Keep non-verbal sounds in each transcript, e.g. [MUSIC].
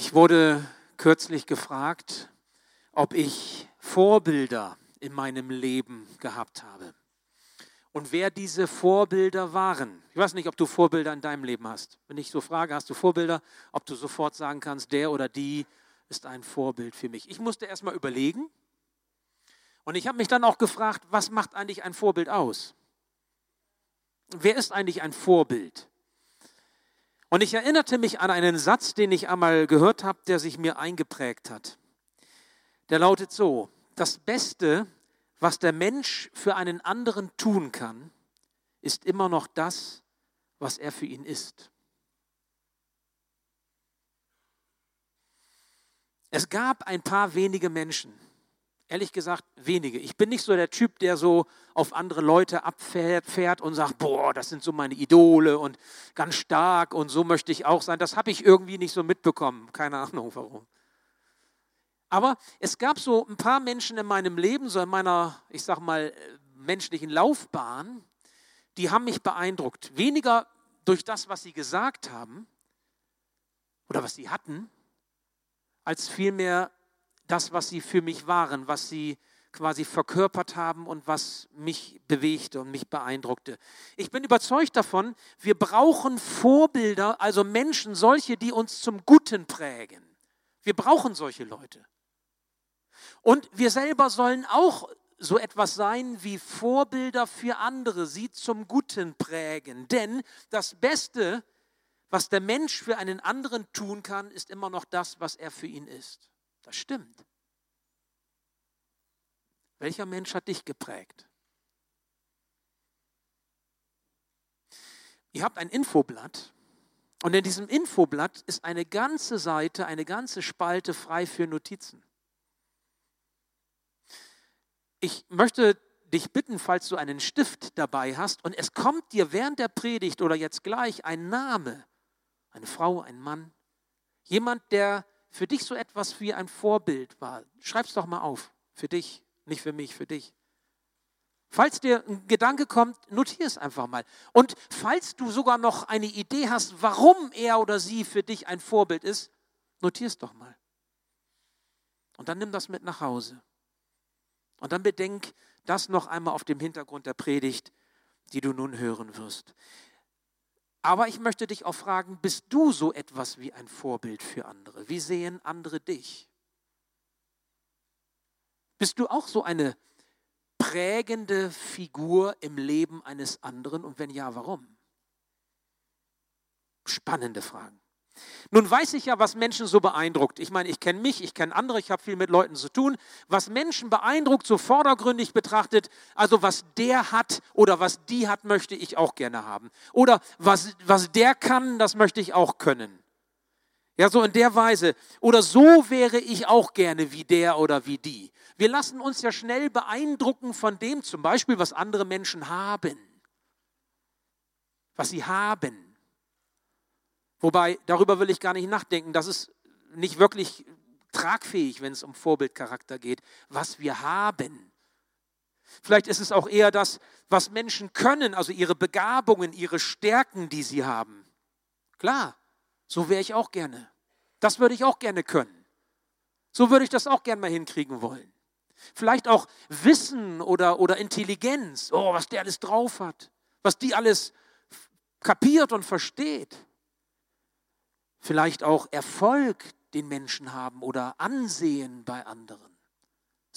Ich wurde kürzlich gefragt, ob ich Vorbilder in meinem Leben gehabt habe und wer diese Vorbilder waren. Ich weiß nicht, ob du Vorbilder in deinem Leben hast. Wenn ich so frage, hast du Vorbilder, ob du sofort sagen kannst, der oder die ist ein Vorbild für mich. Ich musste erst mal überlegen und ich habe mich dann auch gefragt, was macht eigentlich ein Vorbild aus? Wer ist eigentlich ein Vorbild? Und ich erinnerte mich an einen Satz, den ich einmal gehört habe, der sich mir eingeprägt hat. Der lautet so, das Beste, was der Mensch für einen anderen tun kann, ist immer noch das, was er für ihn ist. Es gab ein paar wenige Menschen, ehrlich gesagt wenige. Ich bin nicht so der Typ, der so auf andere Leute abfährt und sagt, boah, das sind so meine Idole und ganz stark und so möchte ich auch sein. Das habe ich irgendwie nicht so mitbekommen. Keine Ahnung warum. Aber es gab so ein paar Menschen in meinem Leben, so in meiner, ich sag mal, menschlichen Laufbahn, die haben mich beeindruckt. Weniger durch das, was sie gesagt haben oder was sie hatten, als vielmehr das, was sie für mich waren, was sie quasi verkörpert haben und was mich bewegte und mich beeindruckte. Ich bin überzeugt davon, wir brauchen Vorbilder, also Menschen, solche, die uns zum Guten prägen. Wir brauchen solche Leute. Und wir selber sollen auch so etwas sein wie Vorbilder für andere, sie zum Guten prägen. Denn das Beste, was der Mensch für einen anderen tun kann, ist immer noch das, was er für ihn ist. Das stimmt. Welcher Mensch hat dich geprägt? Ihr habt ein Infoblatt und in diesem Infoblatt ist eine ganze Seite, eine ganze Spalte frei für Notizen. Ich möchte dich bitten, falls du einen Stift dabei hast und es kommt dir während der Predigt oder jetzt gleich ein Name, eine Frau, ein Mann, jemand, der für dich so etwas wie ein Vorbild war, schreib's doch mal auf. Für dich, nicht für mich, für dich. Falls dir ein Gedanke kommt, notier es einfach mal. Und falls du sogar noch eine Idee hast, warum er oder sie für dich ein Vorbild ist, notier es doch mal. Und dann nimm das mit nach Hause. Und dann bedenk das noch einmal auf dem Hintergrund der Predigt, die du nun hören wirst. Aber ich möchte dich auch fragen, bist du so etwas wie ein Vorbild für andere? Wie sehen andere dich? Bist du auch so eine prägende Figur im Leben eines anderen? Und wenn ja, warum? Spannende Fragen. Nun weiß ich ja, was Menschen so beeindruckt. Ich meine, ich kenne mich, ich kenne andere, ich habe viel mit Leuten zu tun. Was Menschen beeindruckt, so vordergründig betrachtet, also was der hat oder was die hat, möchte ich auch gerne haben. Oder was, was der kann, das möchte ich auch können. Ja, so in der Weise. Oder so wäre ich auch gerne wie der oder wie die. Wir lassen uns ja schnell beeindrucken von dem zum Beispiel, was andere Menschen haben. Was sie haben. Wobei, darüber will ich gar nicht nachdenken. Das ist nicht wirklich tragfähig, wenn es um Vorbildcharakter geht, was wir haben. Vielleicht ist es auch eher das, was Menschen können, also ihre Begabungen, ihre Stärken, die sie haben. Klar, so wäre ich auch gerne. Das würde ich auch gerne können. So würde ich das auch gerne mal hinkriegen wollen. Vielleicht auch Wissen oder, oder Intelligenz, oh, was der alles drauf hat, was die alles kapiert und versteht vielleicht auch Erfolg den Menschen haben oder Ansehen bei anderen.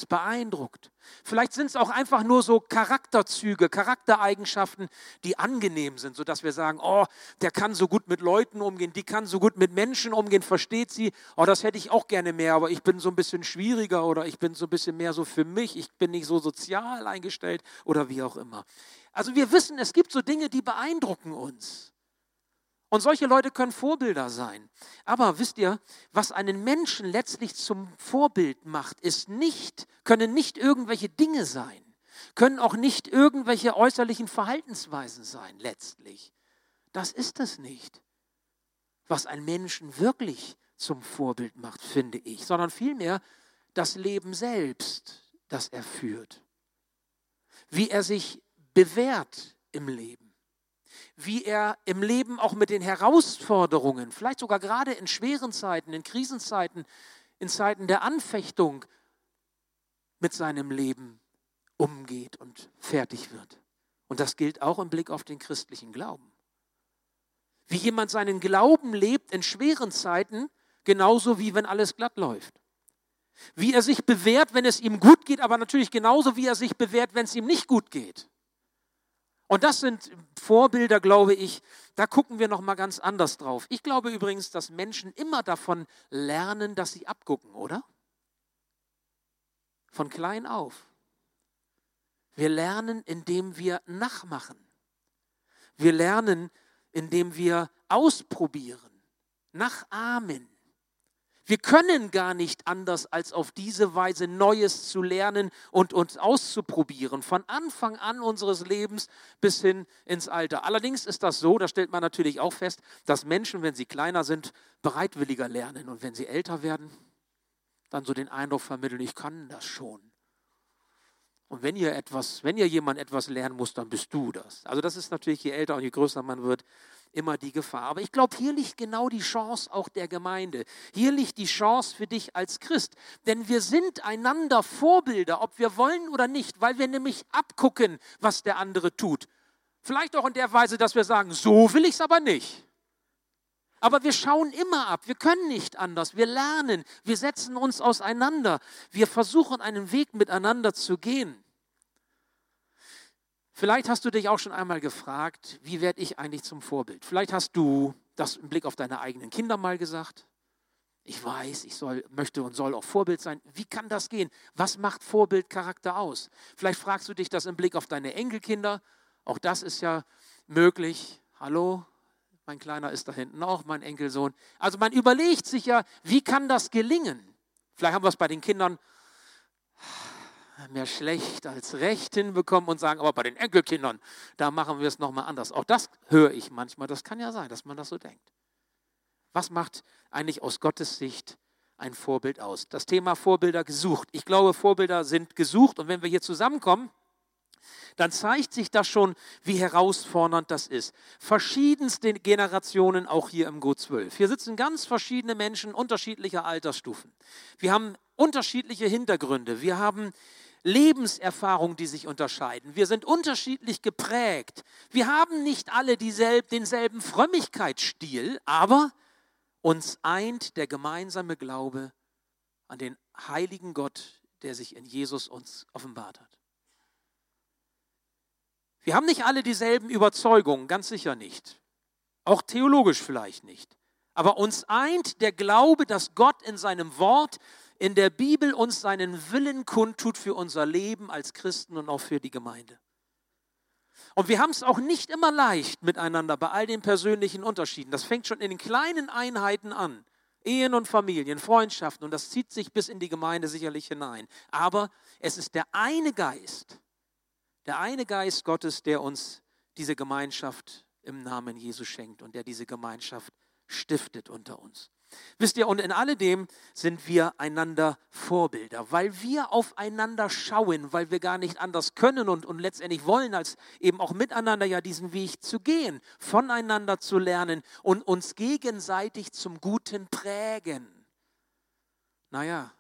Es beeindruckt. Vielleicht sind es auch einfach nur so Charakterzüge, Charaktereigenschaften, die angenehm sind, sodass wir sagen, oh, der kann so gut mit Leuten umgehen, die kann so gut mit Menschen umgehen, versteht sie, oh, das hätte ich auch gerne mehr, aber ich bin so ein bisschen schwieriger oder ich bin so ein bisschen mehr so für mich, ich bin nicht so sozial eingestellt oder wie auch immer. Also wir wissen, es gibt so Dinge, die beeindrucken uns. Und solche Leute können Vorbilder sein. Aber wisst ihr, was einen Menschen letztlich zum Vorbild macht, ist nicht, können nicht irgendwelche Dinge sein, können auch nicht irgendwelche äußerlichen Verhaltensweisen sein, letztlich. Das ist es nicht, was einen Menschen wirklich zum Vorbild macht, finde ich, sondern vielmehr das Leben selbst, das er führt. Wie er sich bewährt im Leben wie er im Leben auch mit den Herausforderungen, vielleicht sogar gerade in schweren Zeiten, in Krisenzeiten, in Zeiten der Anfechtung mit seinem Leben umgeht und fertig wird. Und das gilt auch im Blick auf den christlichen Glauben. Wie jemand seinen Glauben lebt in schweren Zeiten, genauso wie wenn alles glatt läuft. Wie er sich bewährt, wenn es ihm gut geht, aber natürlich genauso wie er sich bewährt, wenn es ihm nicht gut geht. Und das sind Vorbilder, glaube ich, da gucken wir noch mal ganz anders drauf. Ich glaube übrigens, dass Menschen immer davon lernen, dass sie abgucken, oder? Von klein auf. Wir lernen, indem wir nachmachen. Wir lernen, indem wir ausprobieren, nachahmen. Wir können gar nicht anders, als auf diese Weise Neues zu lernen und uns auszuprobieren, von Anfang an unseres Lebens bis hin ins Alter. Allerdings ist das so, da stellt man natürlich auch fest, dass Menschen, wenn sie kleiner sind, bereitwilliger lernen und wenn sie älter werden, dann so den Eindruck vermitteln, ich kann das schon. Und wenn ihr etwas, wenn ihr jemand etwas lernen muss, dann bist du das. Also das ist natürlich, je älter und je größer man wird, immer die Gefahr. Aber ich glaube, hier liegt genau die Chance auch der Gemeinde. Hier liegt die Chance für dich als Christ. Denn wir sind einander Vorbilder, ob wir wollen oder nicht, weil wir nämlich abgucken, was der andere tut. Vielleicht auch in der Weise, dass wir sagen, so will ich es aber nicht. Aber wir schauen immer ab, wir können nicht anders, wir lernen, wir setzen uns auseinander, wir versuchen einen Weg miteinander zu gehen. Vielleicht hast du dich auch schon einmal gefragt, wie werde ich eigentlich zum Vorbild? Vielleicht hast du das im Blick auf deine eigenen Kinder mal gesagt. Ich weiß, ich soll, möchte und soll auch Vorbild sein. Wie kann das gehen? Was macht Vorbildcharakter aus? Vielleicht fragst du dich das im Blick auf deine Enkelkinder. Auch das ist ja möglich. Hallo, mein Kleiner ist da hinten auch, mein Enkelsohn. Also man überlegt sich ja, wie kann das gelingen? Vielleicht haben wir es bei den Kindern mehr schlecht als recht hinbekommen und sagen, aber bei den Enkelkindern, da machen wir es nochmal anders. Auch das höre ich manchmal. Das kann ja sein, dass man das so denkt. Was macht eigentlich aus Gottes Sicht ein Vorbild aus? Das Thema Vorbilder gesucht. Ich glaube, Vorbilder sind gesucht und wenn wir hier zusammenkommen, dann zeigt sich das schon, wie herausfordernd das ist. Verschiedenste Generationen auch hier im Go 12. Hier sitzen ganz verschiedene Menschen unterschiedlicher Altersstufen. Wir haben unterschiedliche Hintergründe. Wir haben Lebenserfahrungen, die sich unterscheiden. Wir sind unterschiedlich geprägt. Wir haben nicht alle dieselb, denselben Frömmigkeitsstil, aber uns eint der gemeinsame Glaube an den heiligen Gott, der sich in Jesus uns offenbart hat. Wir haben nicht alle dieselben Überzeugungen, ganz sicher nicht. Auch theologisch vielleicht nicht. Aber uns eint der Glaube, dass Gott in seinem Wort, in der Bibel uns seinen Willen kundtut für unser Leben als Christen und auch für die Gemeinde. Und wir haben es auch nicht immer leicht miteinander bei all den persönlichen Unterschieden. Das fängt schon in den kleinen Einheiten an. Ehen und Familien, Freundschaften und das zieht sich bis in die Gemeinde sicherlich hinein. Aber es ist der eine Geist, der eine Geist Gottes, der uns diese Gemeinschaft im Namen Jesus schenkt und der diese Gemeinschaft stiftet unter uns. Wisst ihr, und in alledem sind wir einander Vorbilder, weil wir aufeinander schauen, weil wir gar nicht anders können und, und letztendlich wollen, als eben auch miteinander ja diesen Weg zu gehen, voneinander zu lernen und uns gegenseitig zum Guten prägen. Naja,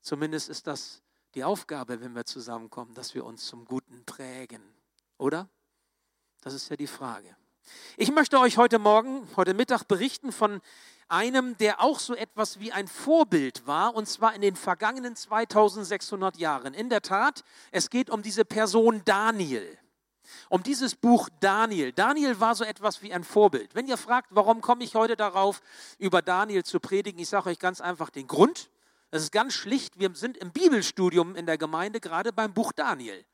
zumindest ist das die Aufgabe, wenn wir zusammenkommen, dass wir uns zum Guten prägen, oder? Das ist ja die Frage. Ich möchte euch heute Morgen, heute Mittag berichten von einem, der auch so etwas wie ein Vorbild war, und zwar in den vergangenen 2600 Jahren. In der Tat, es geht um diese Person Daniel. Um dieses Buch Daniel. Daniel war so etwas wie ein Vorbild. Wenn ihr fragt, warum komme ich heute darauf, über Daniel zu predigen, ich sage euch ganz einfach den Grund. Es ist ganz schlicht, wir sind im Bibelstudium in der Gemeinde gerade beim Buch Daniel.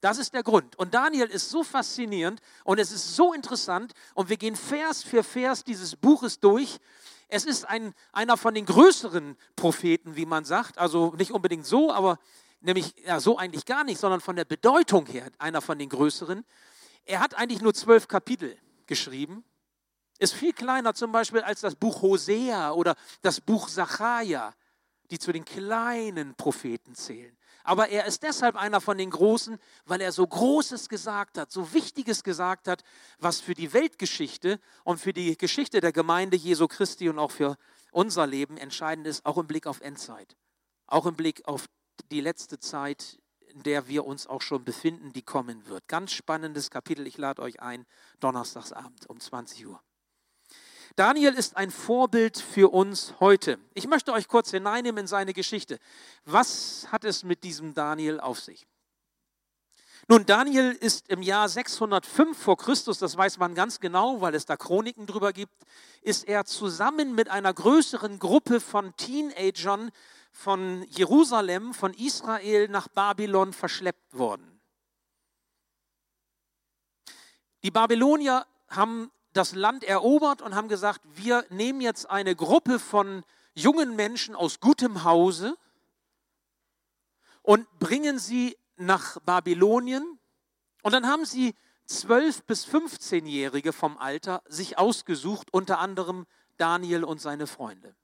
Das ist der Grund. Und Daniel ist so faszinierend und es ist so interessant und wir gehen Vers für Vers dieses Buches durch. Es ist ein, einer von den größeren Propheten, wie man sagt. Also nicht unbedingt so, aber nämlich ja, so eigentlich gar nicht, sondern von der Bedeutung her einer von den größeren. Er hat eigentlich nur zwölf Kapitel geschrieben ist viel kleiner zum Beispiel als das Buch Hosea oder das Buch Sacharja, die zu den kleinen Propheten zählen. Aber er ist deshalb einer von den Großen, weil er so Großes gesagt hat, so Wichtiges gesagt hat, was für die Weltgeschichte und für die Geschichte der Gemeinde Jesu Christi und auch für unser Leben entscheidend ist, auch im Blick auf Endzeit, auch im Blick auf die letzte Zeit, in der wir uns auch schon befinden, die kommen wird. Ganz spannendes Kapitel. Ich lade euch ein, Donnerstagsabend um 20 Uhr. Daniel ist ein Vorbild für uns heute. Ich möchte euch kurz hineinnehmen in seine Geschichte. Was hat es mit diesem Daniel auf sich? Nun, Daniel ist im Jahr 605 vor Christus, das weiß man ganz genau, weil es da Chroniken drüber gibt, ist er zusammen mit einer größeren Gruppe von Teenagern von Jerusalem, von Israel nach Babylon verschleppt worden. Die Babylonier haben das Land erobert und haben gesagt, wir nehmen jetzt eine Gruppe von jungen Menschen aus gutem Hause und bringen sie nach Babylonien. Und dann haben sie zwölf bis 15-Jährige vom Alter sich ausgesucht, unter anderem Daniel und seine Freunde.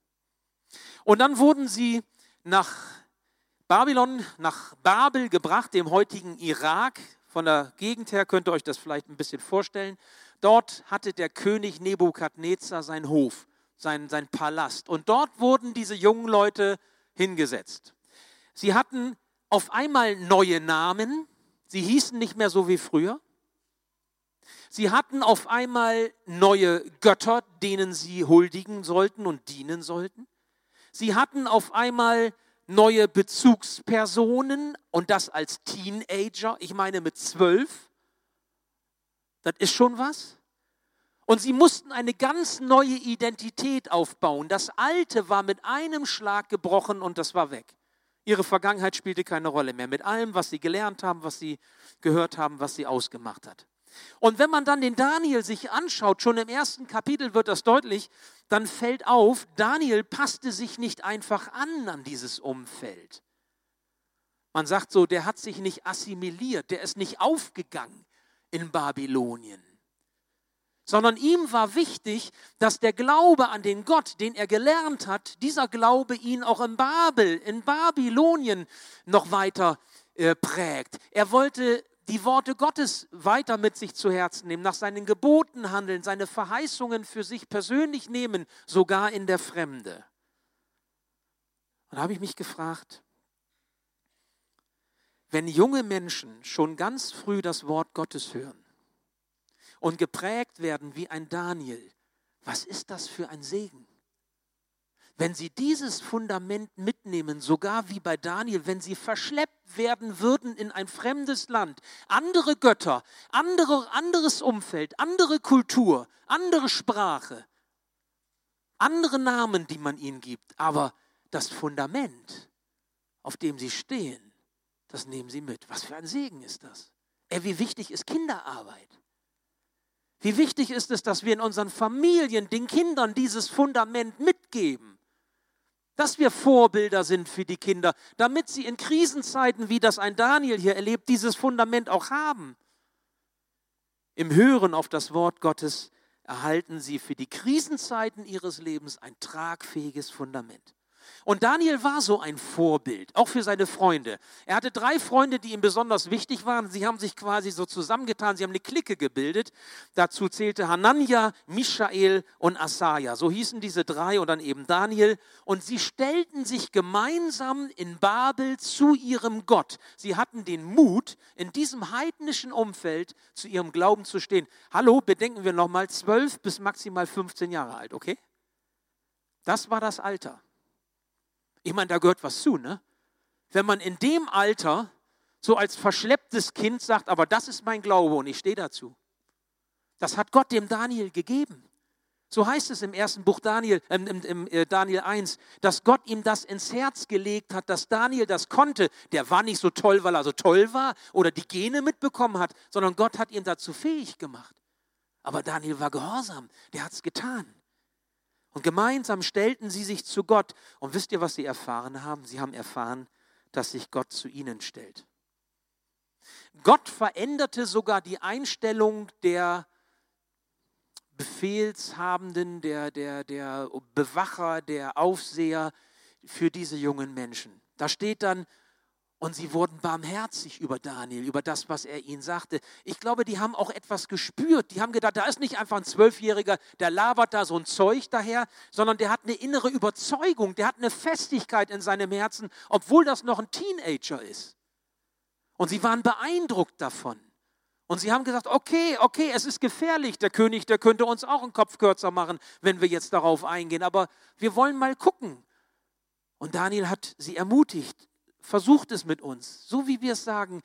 Und dann wurden sie nach Babylon, nach Babel gebracht, dem heutigen Irak. Von der Gegend her könnt ihr euch das vielleicht ein bisschen vorstellen. Dort hatte der König Nebukadnezar seinen Hof, sein, sein Palast. Und dort wurden diese jungen Leute hingesetzt. Sie hatten auf einmal neue Namen. Sie hießen nicht mehr so wie früher. Sie hatten auf einmal neue Götter, denen sie huldigen sollten und dienen sollten. Sie hatten auf einmal neue Bezugspersonen und das als Teenager. Ich meine mit zwölf. Das ist schon was. Und sie mussten eine ganz neue Identität aufbauen. Das Alte war mit einem Schlag gebrochen und das war weg. Ihre Vergangenheit spielte keine Rolle mehr mit allem, was sie gelernt haben, was sie gehört haben, was sie ausgemacht hat. Und wenn man dann den Daniel sich anschaut, schon im ersten Kapitel wird das deutlich, dann fällt auf, Daniel passte sich nicht einfach an an dieses Umfeld. Man sagt so, der hat sich nicht assimiliert, der ist nicht aufgegangen in Babylonien. Sondern ihm war wichtig, dass der Glaube an den Gott, den er gelernt hat, dieser Glaube ihn auch in Babel, in Babylonien noch weiter äh, prägt. Er wollte die Worte Gottes weiter mit sich zu Herzen nehmen, nach seinen Geboten handeln, seine Verheißungen für sich persönlich nehmen, sogar in der Fremde. Und da habe ich mich gefragt, wenn junge Menschen schon ganz früh das Wort Gottes hören und geprägt werden wie ein Daniel, was ist das für ein Segen? Wenn sie dieses Fundament mitnehmen, sogar wie bei Daniel, wenn sie verschleppt werden würden in ein fremdes Land, andere Götter, andere, anderes Umfeld, andere Kultur, andere Sprache, andere Namen, die man ihnen gibt, aber das Fundament, auf dem sie stehen, das nehmen Sie mit. Was für ein Segen ist das? Ey, wie wichtig ist Kinderarbeit? Wie wichtig ist es, dass wir in unseren Familien den Kindern dieses Fundament mitgeben? Dass wir Vorbilder sind für die Kinder, damit sie in Krisenzeiten, wie das ein Daniel hier erlebt, dieses Fundament auch haben. Im Hören auf das Wort Gottes erhalten sie für die Krisenzeiten ihres Lebens ein tragfähiges Fundament. Und Daniel war so ein Vorbild, auch für seine Freunde. Er hatte drei Freunde, die ihm besonders wichtig waren. Sie haben sich quasi so zusammengetan, sie haben eine Clique gebildet. Dazu zählte Hanania, Michael und Asaja. So hießen diese drei und dann eben Daniel. Und sie stellten sich gemeinsam in Babel zu ihrem Gott. Sie hatten den Mut, in diesem heidnischen Umfeld zu ihrem Glauben zu stehen. Hallo, bedenken wir nochmal, zwölf bis maximal 15 Jahre alt, okay? Das war das Alter. Ich meine, da gehört was zu, ne? Wenn man in dem Alter so als verschlepptes Kind sagt, aber das ist mein Glaube und ich stehe dazu. Das hat Gott dem Daniel gegeben. So heißt es im ersten Buch Daniel, äh, im, äh, Daniel 1, dass Gott ihm das ins Herz gelegt hat, dass Daniel das konnte. Der war nicht so toll, weil er so toll war oder die Gene mitbekommen hat, sondern Gott hat ihn dazu fähig gemacht. Aber Daniel war gehorsam, der hat es getan. Und gemeinsam stellten sie sich zu Gott. Und wisst ihr, was sie erfahren haben? Sie haben erfahren, dass sich Gott zu ihnen stellt. Gott veränderte sogar die Einstellung der Befehlshabenden, der, der, der Bewacher, der Aufseher für diese jungen Menschen. Da steht dann, Und sie wurden barmherzig über Daniel, über das, was er ihnen sagte. Ich glaube, die haben auch etwas gespürt. Die haben gedacht, da ist nicht einfach ein Zwölfjähriger, der labert da so ein Zeug daher, sondern der hat eine innere Überzeugung, der hat eine Festigkeit in seinem Herzen, obwohl das noch ein Teenager ist. Und sie waren beeindruckt davon. Und sie haben gesagt, okay, okay, es ist gefährlich. Der König, der könnte uns auch einen Kopf kürzer machen, wenn wir jetzt darauf eingehen. Aber wir wollen mal gucken. Und Daniel hat sie ermutigt, versucht es mit uns, so wie wir es sagen.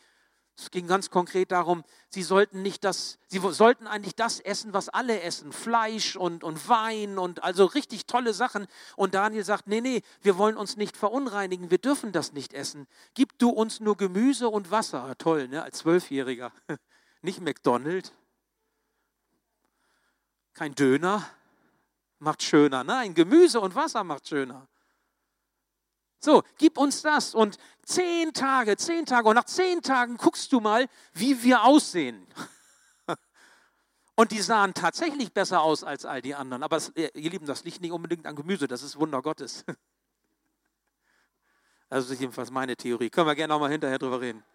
Es ging ganz konkret darum, sie sollten nicht das, sie sollten eigentlich das essen, was alle essen, Fleisch und, und Wein und also richtig tolle Sachen. Und Daniel sagt, nee, nee, wir wollen uns nicht verunreinigen, wir dürfen das nicht essen. Gib du uns nur Gemüse und Wasser. Toll, ne? Als Zwölfjähriger. [LAUGHS] Nicht McDonald's, kein Döner, macht schöner. Nein, Gemüse und Wasser macht schöner. So, gib uns das. Und zehn Tage, zehn Tage. Und nach zehn Tagen guckst du mal, wie wir aussehen. [LAUGHS] Und die sahen tatsächlich besser aus als all die anderen. Aber ihr Lieben, das liegt nicht unbedingt an Gemüse, das ist Wunder Gottes. [LAUGHS] Das ist jedenfalls meine Theorie. Können wir gerne nochmal hinterher drüber reden.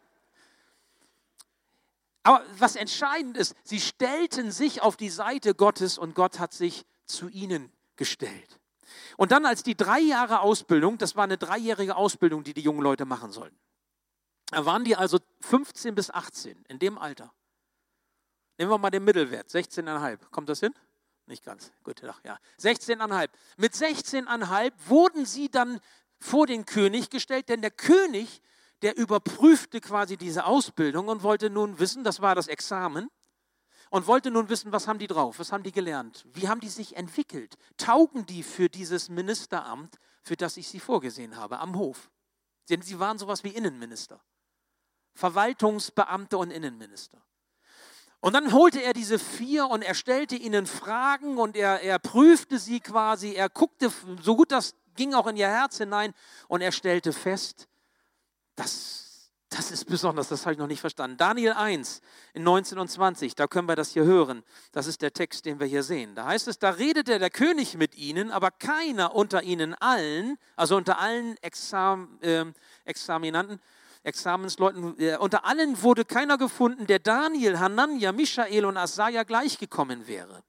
Aber was entscheidend ist, sie stellten sich auf die Seite Gottes und Gott hat sich zu ihnen gestellt. Und dann als die drei Jahre Ausbildung, das war eine dreijährige Ausbildung, die die jungen Leute machen sollten. Da waren die also 15 bis 18, in dem Alter. Nehmen wir mal den Mittelwert, 16,5. Kommt das hin? Nicht ganz. Gut, ja. 16,5. Mit 16,5 wurden sie dann vor den König gestellt, denn der König, der überprüfte quasi diese Ausbildung und wollte nun wissen, das war das Examen, und wollte nun wissen, was haben die drauf, was haben die gelernt, wie haben die sich entwickelt, taugen die für dieses Ministeramt, für das ich sie vorgesehen habe, am Hof. Denn sie waren sowas wie Innenminister, Verwaltungsbeamte und Innenminister. Und dann holte er diese vier und er stellte ihnen Fragen und er, er prüfte sie quasi, er guckte, so gut das ging auch in ihr Herz hinein und er stellte fest, dass das ist besonders, das habe ich noch nicht verstanden. Daniel 1 in 19 und 20, da können wir das hier hören. Das ist der Text, den wir hier sehen. Da heißt es, da redete der König mit ihnen, aber keiner unter ihnen allen, also unter allen Exam, äh, Examinanten, Examensleuten, äh, unter allen wurde keiner gefunden, der Daniel, Hanania, Michael und Asaja gleichgekommen wäre.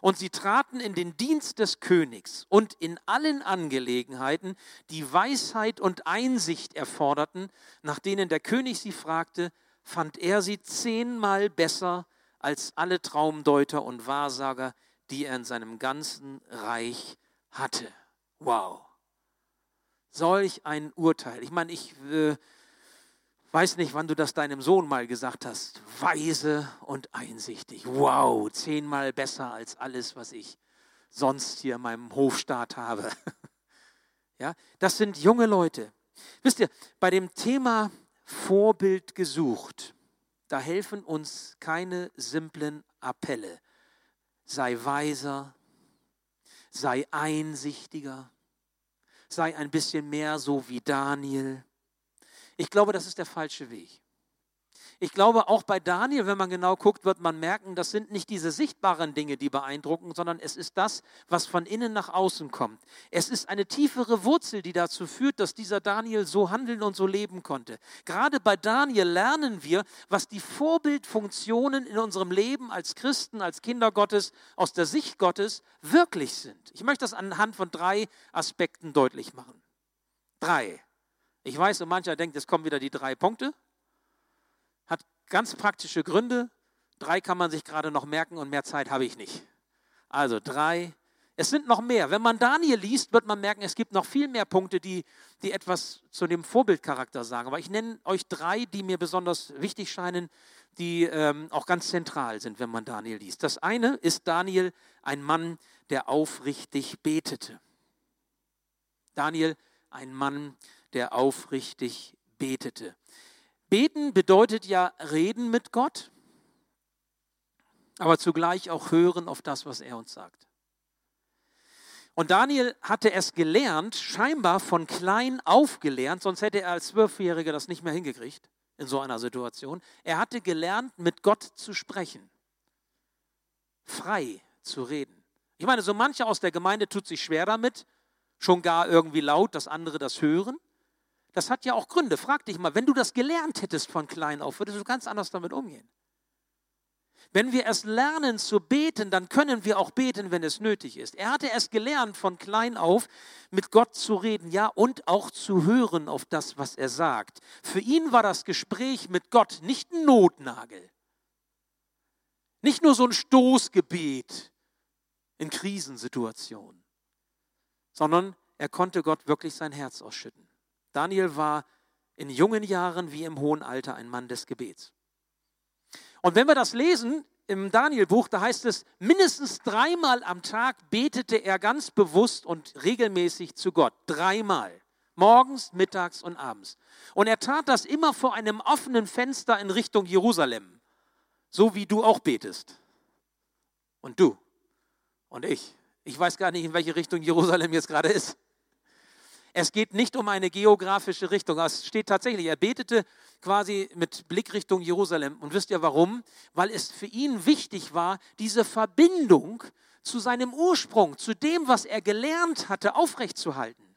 Und sie traten in den Dienst des Königs und in allen Angelegenheiten, die Weisheit und Einsicht erforderten, nach denen der König sie fragte, fand er sie zehnmal besser als alle Traumdeuter und Wahrsager, die er in seinem ganzen Reich hatte. Wow. Solch ein Urteil. Ich meine, ich äh, weiß nicht, wann du das deinem Sohn mal gesagt hast. Weise und einsichtig. Wow, zehnmal besser als alles, was ich sonst hier in meinem Hofstaat habe. [LAUGHS] Ja, das sind junge Leute. Wisst ihr, bei dem Thema Vorbild gesucht, da helfen uns keine simplen Appelle. Sei weiser, sei einsichtiger, sei ein bisschen mehr so wie Daniel ich glaube, das ist der falsche Weg. Ich glaube, auch bei Daniel, wenn man genau guckt, wird man merken, das sind nicht diese sichtbaren Dinge, die beeindrucken, sondern es ist das, was von innen nach außen kommt. Es ist eine tiefere Wurzel, die dazu führt, dass dieser Daniel so handeln und so leben konnte. Gerade bei Daniel lernen wir, was die Vorbildfunktionen in unserem Leben als Christen, als Kinder Gottes, aus der Sicht Gottes wirklich sind. Ich möchte das anhand von drei Aspekten deutlich machen. Drei. Ich weiß, und mancher denkt, es kommen wieder die drei Punkte. Hat ganz praktische Gründe. Drei kann man sich gerade noch merken und mehr Zeit habe ich nicht. Also drei. Es sind noch mehr. Wenn man Daniel liest, wird man merken, es gibt noch viel mehr Punkte, die, die etwas zu dem Vorbildcharakter sagen. Aber ich nenne euch drei, die mir besonders wichtig scheinen, die ähm, auch ganz zentral sind, wenn man Daniel liest. Das eine ist Daniel, ein Mann, der aufrichtig betete. Daniel, ein Mann, der aufrichtig betete. Beten bedeutet ja reden mit Gott, aber zugleich auch hören auf das, was er uns sagt. Und Daniel hatte es gelernt, scheinbar von klein auf gelernt, sonst hätte er als Zwölfjähriger das nicht mehr hingekriegt in so einer Situation. Er hatte gelernt, mit Gott zu sprechen, frei zu reden. Ich meine, so mancher aus der Gemeinde tut sich schwer damit, schon gar irgendwie laut, dass andere das hören. Das hat ja auch Gründe. Frag dich mal, wenn du das gelernt hättest von klein auf, würdest du ganz anders damit umgehen. Wenn wir es lernen zu beten, dann können wir auch beten, wenn es nötig ist. Er hatte es gelernt, von klein auf mit Gott zu reden, ja, und auch zu hören auf das, was er sagt. Für ihn war das Gespräch mit Gott nicht ein Notnagel, nicht nur so ein Stoßgebet in Krisensituationen, sondern er konnte Gott wirklich sein Herz ausschütten. Daniel war in jungen Jahren wie im hohen Alter ein Mann des Gebets. Und wenn wir das lesen im Danielbuch, da heißt es, mindestens dreimal am Tag betete er ganz bewusst und regelmäßig zu Gott. Dreimal. Morgens, mittags und abends. Und er tat das immer vor einem offenen Fenster in Richtung Jerusalem. So wie du auch betest. Und du. Und ich. Ich weiß gar nicht, in welche Richtung Jerusalem jetzt gerade ist. Es geht nicht um eine geografische Richtung. Es steht tatsächlich, er betete quasi mit Blick Richtung Jerusalem. Und wisst ihr warum? Weil es für ihn wichtig war, diese Verbindung zu seinem Ursprung, zu dem, was er gelernt hatte, aufrechtzuerhalten.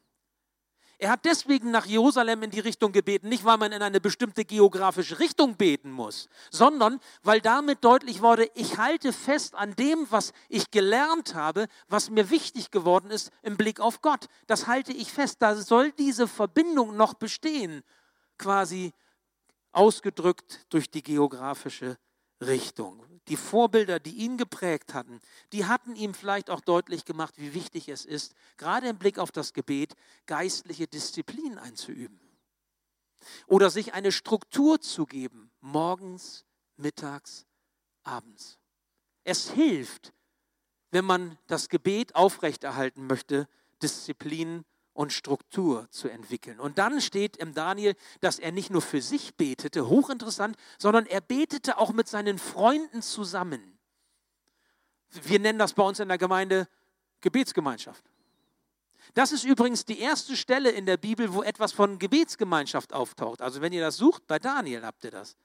Er hat deswegen nach Jerusalem in die Richtung gebeten, nicht weil man in eine bestimmte geografische Richtung beten muss, sondern weil damit deutlich wurde, ich halte fest an dem, was ich gelernt habe, was mir wichtig geworden ist im Blick auf Gott. Das halte ich fest. Da soll diese Verbindung noch bestehen, quasi ausgedrückt durch die geografische Richtung. Die Vorbilder, die ihn geprägt hatten, die hatten ihm vielleicht auch deutlich gemacht, wie wichtig es ist, gerade im Blick auf das Gebet, geistliche Disziplin einzuüben. Oder sich eine Struktur zu geben, morgens, mittags, abends. Es hilft, wenn man das Gebet aufrechterhalten möchte, Disziplin und Struktur zu entwickeln. Und dann steht im Daniel, dass er nicht nur für sich betete, hochinteressant, sondern er betete auch mit seinen Freunden zusammen. Wir nennen das bei uns in der Gemeinde Gebetsgemeinschaft. Das ist übrigens die erste Stelle in der Bibel, wo etwas von Gebetsgemeinschaft auftaucht. Also wenn ihr das sucht, bei Daniel habt ihr das.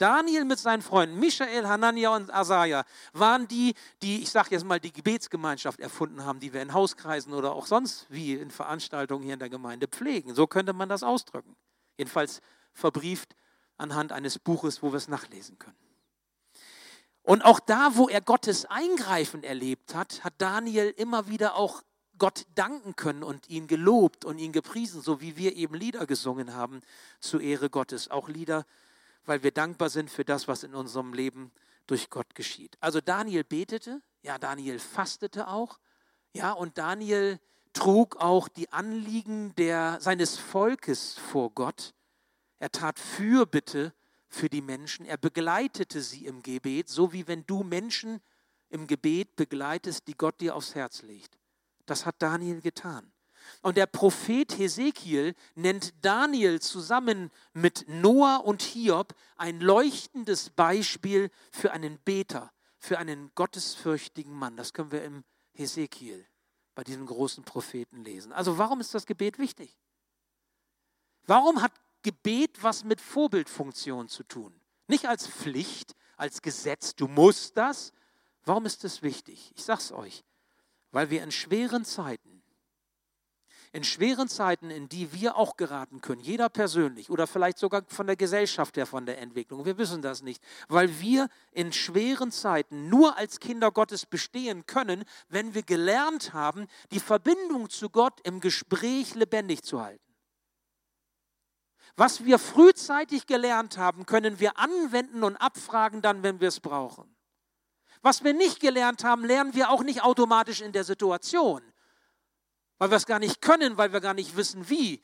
Daniel mit seinen Freunden, Michael, Hanania und Asaja, waren die, die, ich sage jetzt mal, die Gebetsgemeinschaft erfunden haben, die wir in Hauskreisen oder auch sonst wie in Veranstaltungen hier in der Gemeinde pflegen. So könnte man das ausdrücken. Jedenfalls verbrieft anhand eines Buches, wo wir es nachlesen können. Und auch da, wo er Gottes Eingreifen erlebt hat, hat Daniel immer wieder auch Gott danken können und ihn gelobt und ihn gepriesen, so wie wir eben Lieder gesungen haben zur Ehre Gottes. Auch Lieder, weil wir dankbar sind für das, was in unserem Leben durch Gott geschieht. Also Daniel betete, ja, Daniel fastete auch, ja, und Daniel trug auch die Anliegen der, seines Volkes vor Gott. Er tat Fürbitte für die Menschen, er begleitete sie im Gebet, so wie wenn du Menschen im Gebet begleitest, die Gott dir aufs Herz legt. Das hat Daniel getan. Und der Prophet Hesekiel nennt Daniel zusammen mit Noah und Hiob ein leuchtendes Beispiel für einen Beter, für einen gottesfürchtigen Mann. Das können wir im Hesekiel bei diesem großen Propheten lesen. Also warum ist das Gebet wichtig? Warum hat Gebet was mit Vorbildfunktion zu tun? Nicht als Pflicht, als Gesetz, du musst das. Warum ist das wichtig? Ich sage es euch, weil wir in schweren Zeiten in schweren Zeiten, in die wir auch geraten können, jeder persönlich oder vielleicht sogar von der Gesellschaft her, von der Entwicklung, wir wissen das nicht, weil wir in schweren Zeiten nur als Kinder Gottes bestehen können, wenn wir gelernt haben, die Verbindung zu Gott im Gespräch lebendig zu halten. Was wir frühzeitig gelernt haben, können wir anwenden und abfragen dann, wenn wir es brauchen. Was wir nicht gelernt haben, lernen wir auch nicht automatisch in der Situation weil wir es gar nicht können, weil wir gar nicht wissen, wie.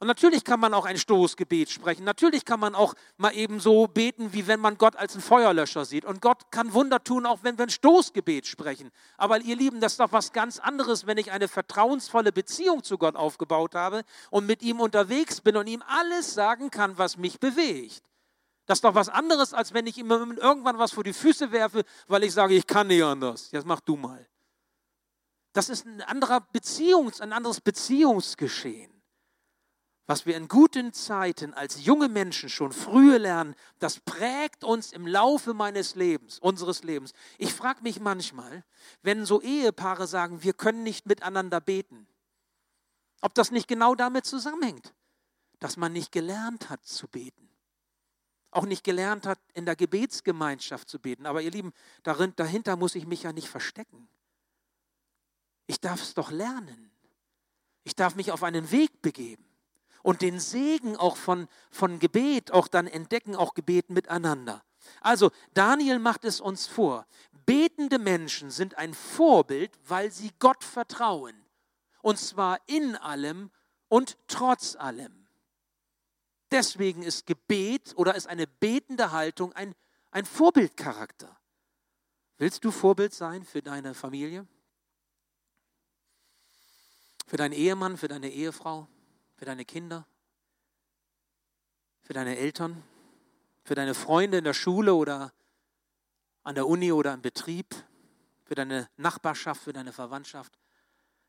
Und natürlich kann man auch ein Stoßgebet sprechen. Natürlich kann man auch mal eben so beten, wie wenn man Gott als einen Feuerlöscher sieht. Und Gott kann Wunder tun, auch wenn wir ein Stoßgebet sprechen. Aber ihr Lieben, das ist doch was ganz anderes, wenn ich eine vertrauensvolle Beziehung zu Gott aufgebaut habe und mit ihm unterwegs bin und ihm alles sagen kann, was mich bewegt. Das ist doch was anderes, als wenn ich ihm irgendwann was vor die Füße werfe, weil ich sage, ich kann nicht anders. Jetzt mach du mal. Das ist ein, anderer Beziehungs-, ein anderes Beziehungsgeschehen. Was wir in guten Zeiten als junge Menschen schon früh lernen, das prägt uns im Laufe meines Lebens, unseres Lebens. Ich frage mich manchmal, wenn so Ehepaare sagen, wir können nicht miteinander beten, ob das nicht genau damit zusammenhängt. dass man nicht gelernt hat zu beten. Auch nicht gelernt hat, in der Gebetsgemeinschaft zu beten. Aber ihr Lieben, darin, dahinter muss ich mich ja nicht verstecken. Ich darf es doch lernen. Ich darf mich auf einen Weg begeben und den Segen auch von, von Gebet auch dann entdecken, auch Gebet miteinander. Also Daniel macht es uns vor. Betende Menschen sind ein Vorbild, weil sie Gott vertrauen. Und zwar in allem und trotz allem. Deswegen ist Gebet oder ist eine betende Haltung ein, ein Vorbildcharakter. Willst du Vorbild sein für deine Familie? Für deinen Ehemann, für deine Ehefrau, für deine Kinder, für deine Eltern, für deine Freunde in der Schule oder an der Uni oder im Betrieb, für deine Nachbarschaft, für deine Verwandtschaft.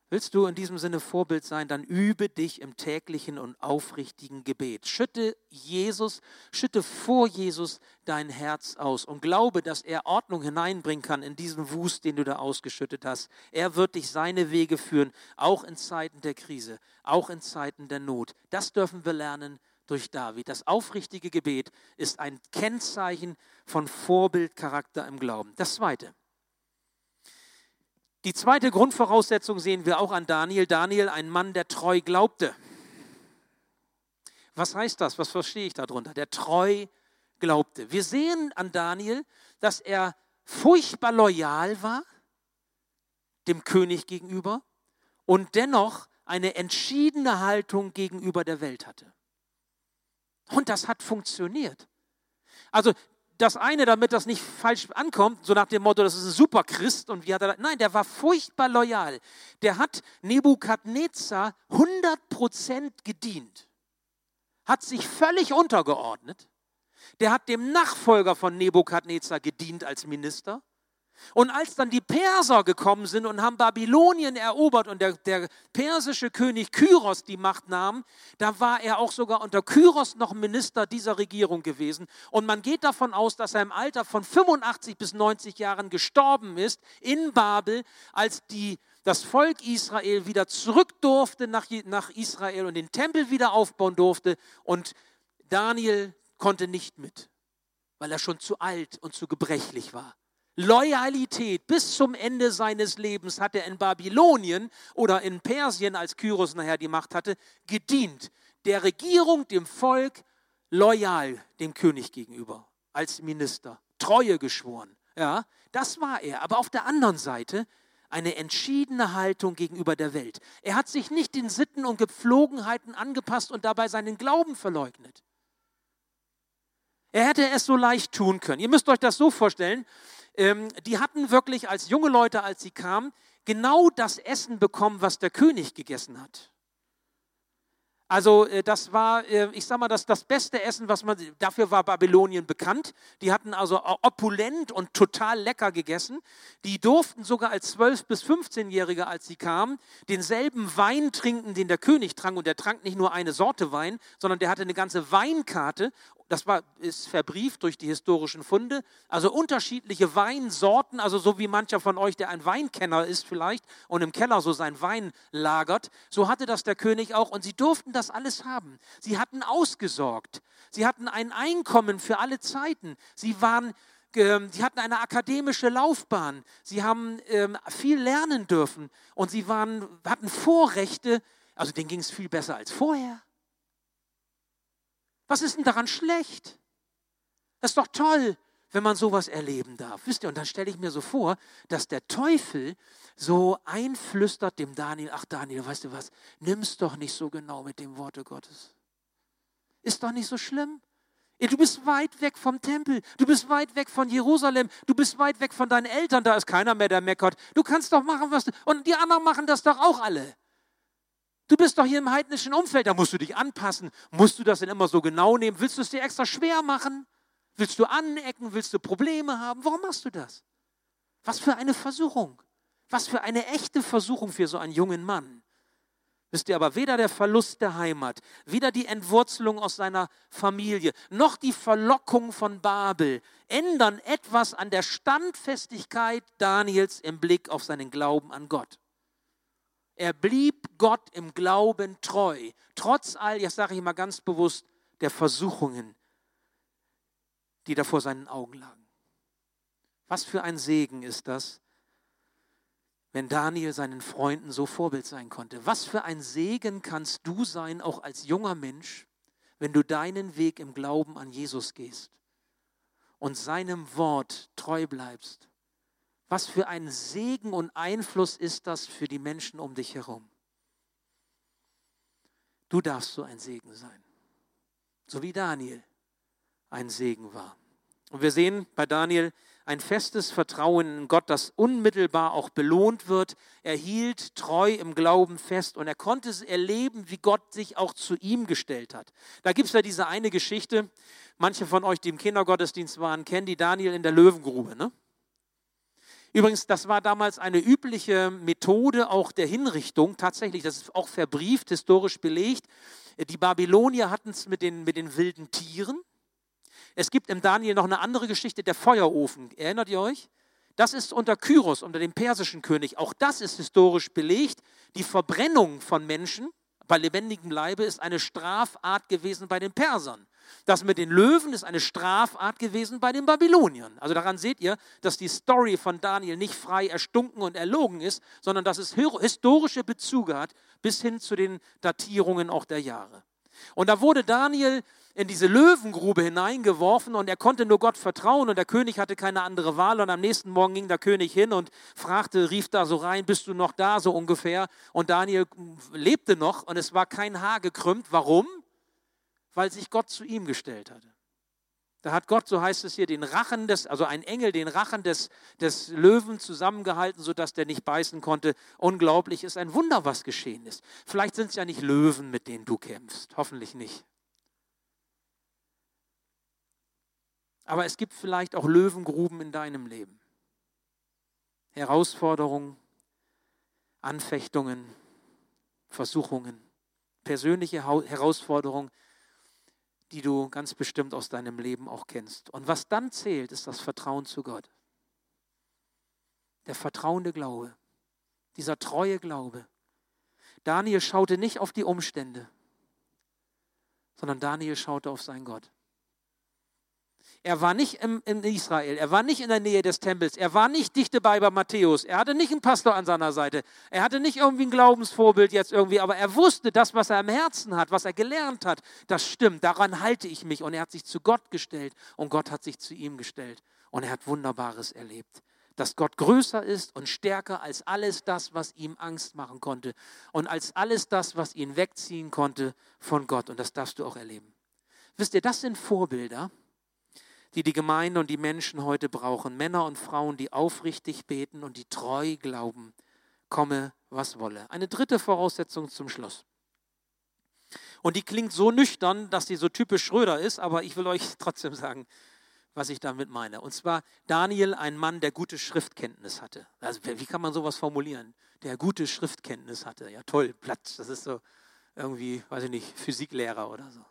Willst du in diesem Sinne Vorbild sein, dann übe dich im täglichen und aufrichtigen Gebet. Schütte Jesus, schütte vor Jesus dein Herz aus und glaube, dass er Ordnung hineinbringen kann in diesen Wust, den du da ausgeschüttet hast. Er wird dich seine Wege führen, auch in Zeiten der Krise, auch in Zeiten der Not. Das dürfen wir lernen durch David. Das aufrichtige Gebet ist ein Kennzeichen von Vorbildcharakter im Glauben. Das zweite. Die zweite Grundvoraussetzung sehen wir auch an Daniel. Daniel, ein Mann, der treu glaubte. Was heißt das? Was verstehe ich darunter? Der treu glaubte. Wir sehen an Daniel, dass er furchtbar loyal war dem König gegenüber und dennoch eine entschiedene Haltung gegenüber der Welt hatte. Und das hat funktioniert. Also das eine, damit das nicht falsch ankommt, so nach dem Motto, das ist ein super Christ und wie hat er das? Nein, der war furchtbar loyal. Der hat Nebukadnezar 100% gedient. Hat sich völlig untergeordnet. Der hat dem Nachfolger von Nebukadnezar gedient als Minister. Und als dann die Perser gekommen sind und haben Babylonien erobert und der, der, persische König Kyros die Macht nahm, da war er auch sogar unter Kyros noch Minister dieser Regierung gewesen. Und man geht davon aus, dass er im Alter von 85 bis 90 Jahren gestorben ist in Babel, als die, das Volk Israel wieder zurück durfte nach, nach Israel und den Tempel wieder aufbauen durfte. Und Daniel konnte nicht mit, weil er schon zu alt und zu gebrechlich war. Loyalität bis zum Ende seines Lebens hat er in Babylonien oder in Persien, als Kyros nachher die Macht hatte, gedient. Der Regierung, dem Volk, loyal dem König gegenüber, als Minister, Treue geschworen. Ja, das war er. Aber auf der anderen Seite eine entschiedene Haltung gegenüber der Welt. Er hat sich nicht den Sitten und Gepflogenheiten angepasst und dabei seinen Glauben verleugnet. Er hätte es so leicht tun können. Ihr müsst euch das so vorstellen, ähm, die hatten wirklich als junge Leute, als sie kamen, genau das Essen bekommen, was der König gegessen hat. Also äh, das war, äh, ich sag mal, das, das beste Essen, was man, dafür war Babylonien bekannt. Die hatten also opulent und total lecker gegessen. Die durften sogar als 12- bis 15-Jährige, als sie kamen, denselben Wein trinken, den der König trank. Und der trank nicht nur eine Sorte Wein, sondern der hatte eine ganze Weinkarte das war, ist verbrieft durch die historischen Funde, also unterschiedliche Weinsorten, also so wie mancher von euch, der ein Weinkenner ist vielleicht und im Keller so sein Wein lagert, so hatte das der König auch und sie durften das alles haben. Sie hatten ausgesorgt, sie hatten ein Einkommen für alle Zeiten, sie waren ähm, Sie hatten eine akademische Laufbahn, sie haben ähm, viel lernen dürfen und sie waren, hatten Vorrechte, also denen ging es viel besser als vorher. Was ist denn daran schlecht? Das ist doch toll, wenn man sowas erleben darf. Wisst ihr, und dann stelle ich mir so vor, dass der Teufel so einflüstert dem Daniel, ach Daniel, weißt du was, nimm's doch nicht so genau mit dem Worte Gottes. Ist doch nicht so schlimm. Du bist weit weg vom Tempel, du bist weit weg von Jerusalem, du bist weit weg von deinen Eltern, da ist keiner mehr, der meckert. Du kannst doch machen, was du. Und die anderen machen das doch auch alle. Du bist doch hier im heidnischen Umfeld, da musst du dich anpassen. Musst du das denn immer so genau nehmen? Willst du es dir extra schwer machen? Willst du anecken? Willst du Probleme haben? Warum machst du das? Was für eine Versuchung. Was für eine echte Versuchung für so einen jungen Mann. Wisst ihr aber, weder der Verlust der Heimat, weder die Entwurzelung aus seiner Familie, noch die Verlockung von Babel ändern etwas an der Standfestigkeit Daniels im Blick auf seinen Glauben an Gott. Er blieb Gott im Glauben treu, trotz all, jetzt sage ich mal ganz bewusst, der Versuchungen, die da vor seinen Augen lagen. Was für ein Segen ist das, wenn Daniel seinen Freunden so Vorbild sein konnte. Was für ein Segen kannst du sein, auch als junger Mensch, wenn du deinen Weg im Glauben an Jesus gehst und seinem Wort treu bleibst. Was für ein Segen und Einfluss ist das für die Menschen um dich herum. Du darfst so ein Segen sein, so wie Daniel ein Segen war. Und wir sehen bei Daniel, ein festes Vertrauen in Gott, das unmittelbar auch belohnt wird. Er hielt treu im Glauben fest und er konnte erleben, wie Gott sich auch zu ihm gestellt hat. Da gibt es ja diese eine Geschichte, manche von euch, die im Kindergottesdienst waren, kennen die Daniel in der Löwengrube. Ne? Übrigens, das war damals eine übliche Methode auch der Hinrichtung. Tatsächlich, das ist auch verbrieft, historisch belegt. Die Babylonier hatten es mit den, mit den wilden Tieren. Es gibt im Daniel noch eine andere Geschichte, der Feuerofen. Erinnert ihr euch? Das ist unter Kyros, unter dem persischen König. Auch das ist historisch belegt. Die Verbrennung von Menschen bei lebendigem Leibe ist eine Strafart gewesen bei den Persern. Das mit den Löwen ist eine Strafart gewesen bei den Babyloniern. Also daran seht ihr, dass die Story von Daniel nicht frei erstunken und erlogen ist, sondern dass es historische Bezüge hat bis hin zu den Datierungen auch der Jahre. Und da wurde Daniel in diese Löwengrube hineingeworfen und er konnte nur Gott vertrauen und der König hatte keine andere Wahl und am nächsten Morgen ging der König hin und fragte, rief da so rein, bist du noch da, so ungefähr. Und Daniel lebte noch und es war kein Haar gekrümmt. Warum? Weil sich Gott zu ihm gestellt hatte. Da hat Gott, so heißt es hier, den Rachen des, also ein Engel, den Rachen des, des Löwen zusammengehalten, sodass der nicht beißen konnte. Unglaublich ist ein Wunder, was geschehen ist. Vielleicht sind es ja nicht Löwen, mit denen du kämpfst. Hoffentlich nicht. Aber es gibt vielleicht auch Löwengruben in deinem Leben. Herausforderungen, Anfechtungen, Versuchungen, persönliche Herausforderungen, die du ganz bestimmt aus deinem Leben auch kennst. Und was dann zählt, ist das Vertrauen zu Gott. Der vertrauende Glaube, dieser treue Glaube. Daniel schaute nicht auf die Umstände, sondern Daniel schaute auf seinen Gott. Er war nicht im, in Israel, er war nicht in der Nähe des Tempels, er war nicht dicht dabei bei Matthäus, er hatte nicht einen Pastor an seiner Seite, er hatte nicht irgendwie ein Glaubensvorbild jetzt irgendwie, aber er wusste, das, was er im Herzen hat, was er gelernt hat, das stimmt, daran halte ich mich. Und er hat sich zu Gott gestellt. Und Gott hat sich zu ihm gestellt. Und er hat Wunderbares erlebt. Dass Gott größer ist und stärker als alles das, was ihm Angst machen konnte. Und als alles das, was ihn wegziehen konnte von Gott. Und das darfst du auch erleben. Wisst ihr, das sind Vorbilder, die die Gemeinde und die Menschen heute brauchen. Männer und Frauen, die aufrichtig beten und die treu glauben, komme, was wolle. Eine dritte Voraussetzung zum Schluss. Und die klingt so nüchtern, dass die so typisch Schröder ist, aber ich will euch [LAUGHS] trotzdem sagen, was ich damit meine. Und zwar Daniel, ein Mann, der gute Schriftkenntnis hatte. Also wie kann man sowas formulieren? Der gute Schriftkenntnis hatte. Ja toll, Platz. Das ist so irgendwie, weiß ich nicht, Physiklehrer oder so.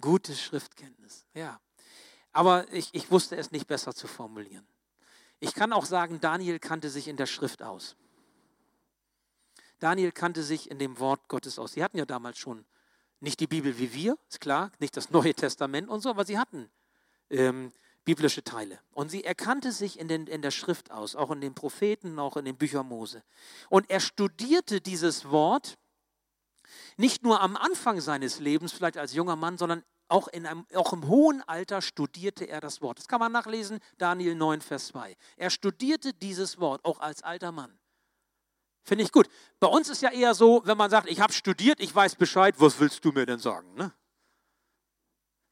Gute Schriftkenntnis. Ja. Aber ich, ich wusste es nicht besser zu formulieren. Ich kann auch sagen, Daniel kannte sich in der Schrift aus. Daniel kannte sich in dem Wort Gottes aus. Sie hatten ja damals schon nicht die Bibel wie wir, ist klar, nicht das Neue Testament und so, aber sie hatten ähm, biblische Teile. Und sie erkannte sich in, den, in der Schrift aus, auch in den Propheten, auch in den Büchern Mose. Und er studierte dieses Wort nicht nur am Anfang seines Lebens, vielleicht als junger Mann, sondern auch, in einem, auch im hohen Alter studierte er das Wort. Das kann man nachlesen, Daniel 9, Vers 2. Er studierte dieses Wort, auch als alter Mann. Finde ich gut. Bei uns ist ja eher so, wenn man sagt, ich habe studiert, ich weiß Bescheid, was willst du mir denn sagen? Ne?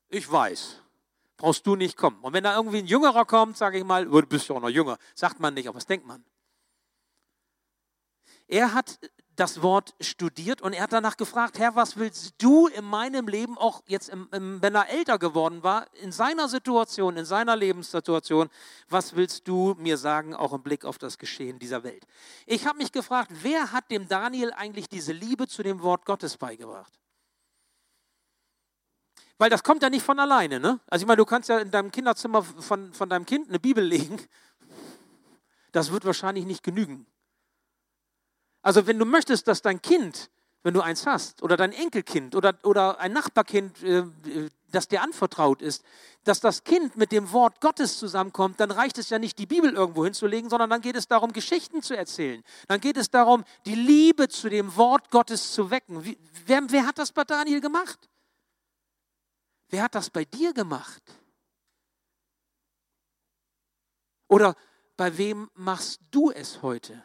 Ich weiß. Brauchst du nicht kommen. Und wenn da irgendwie ein Jüngerer kommt, sage ich mal, du bist ja auch noch jünger, sagt man nicht, aber was denkt man? Er hat das Wort studiert und er hat danach gefragt, Herr, was willst du in meinem Leben, auch jetzt, im, im, wenn er älter geworden war, in seiner Situation, in seiner Lebenssituation, was willst du mir sagen, auch im Blick auf das Geschehen dieser Welt? Ich habe mich gefragt, wer hat dem Daniel eigentlich diese Liebe zu dem Wort Gottes beigebracht? Weil das kommt ja nicht von alleine. Ne? Also ich meine, du kannst ja in deinem Kinderzimmer von, von deinem Kind eine Bibel legen. Das wird wahrscheinlich nicht genügen. Also wenn du möchtest, dass dein Kind, wenn du eins hast, oder dein Enkelkind oder, oder ein Nachbarkind, äh, das dir anvertraut ist, dass das Kind mit dem Wort Gottes zusammenkommt, dann reicht es ja nicht, die Bibel irgendwo hinzulegen, sondern dann geht es darum, Geschichten zu erzählen. Dann geht es darum, die Liebe zu dem Wort Gottes zu wecken. Wie, wer, wer hat das bei Daniel gemacht? Wer hat das bei dir gemacht? Oder bei wem machst du es heute?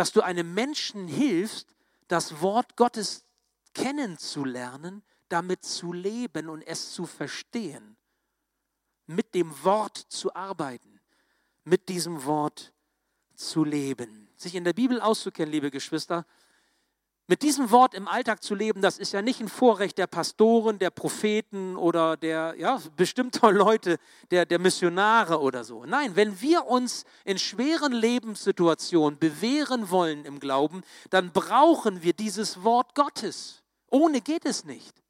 Dass du einem Menschen hilfst, das Wort Gottes kennenzulernen, damit zu leben und es zu verstehen, mit dem Wort zu arbeiten, mit diesem Wort zu leben. Sich in der Bibel auszukennen, liebe Geschwister, mit diesem Wort im Alltag zu leben, das ist ja nicht ein Vorrecht der Pastoren, der Propheten oder der ja, bestimmter [LAUGHS] Leute, der, der Missionare oder so. Nein, wenn wir uns in schweren Lebenssituationen bewähren wollen im Glauben, dann brauchen wir dieses Wort Gottes. Ohne geht es nicht.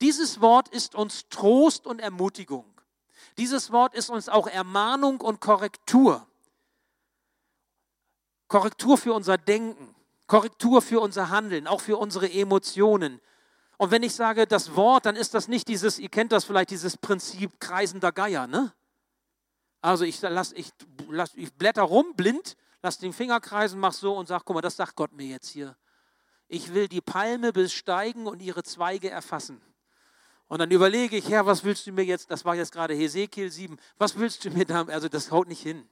Dieses Wort ist uns Trost und Ermutigung. Dieses Wort ist uns auch Ermahnung und Korrektur. Korrektur für unser Denken. Korrektur für unser Handeln, auch für unsere Emotionen. Und wenn ich sage das Wort, dann ist das nicht dieses, ihr kennt das vielleicht, dieses Prinzip kreisender Geier, ne? Also ich, lass, ich, lass, ich blätter rum, blind, lass den Finger kreisen, mach so und sag, guck mal, das sagt Gott mir jetzt hier. Ich will die Palme besteigen und ihre Zweige erfassen. Und dann überlege ich, Herr, was willst du mir jetzt, das war jetzt gerade Hesekiel 7, was willst du mir da, also das haut nicht hin.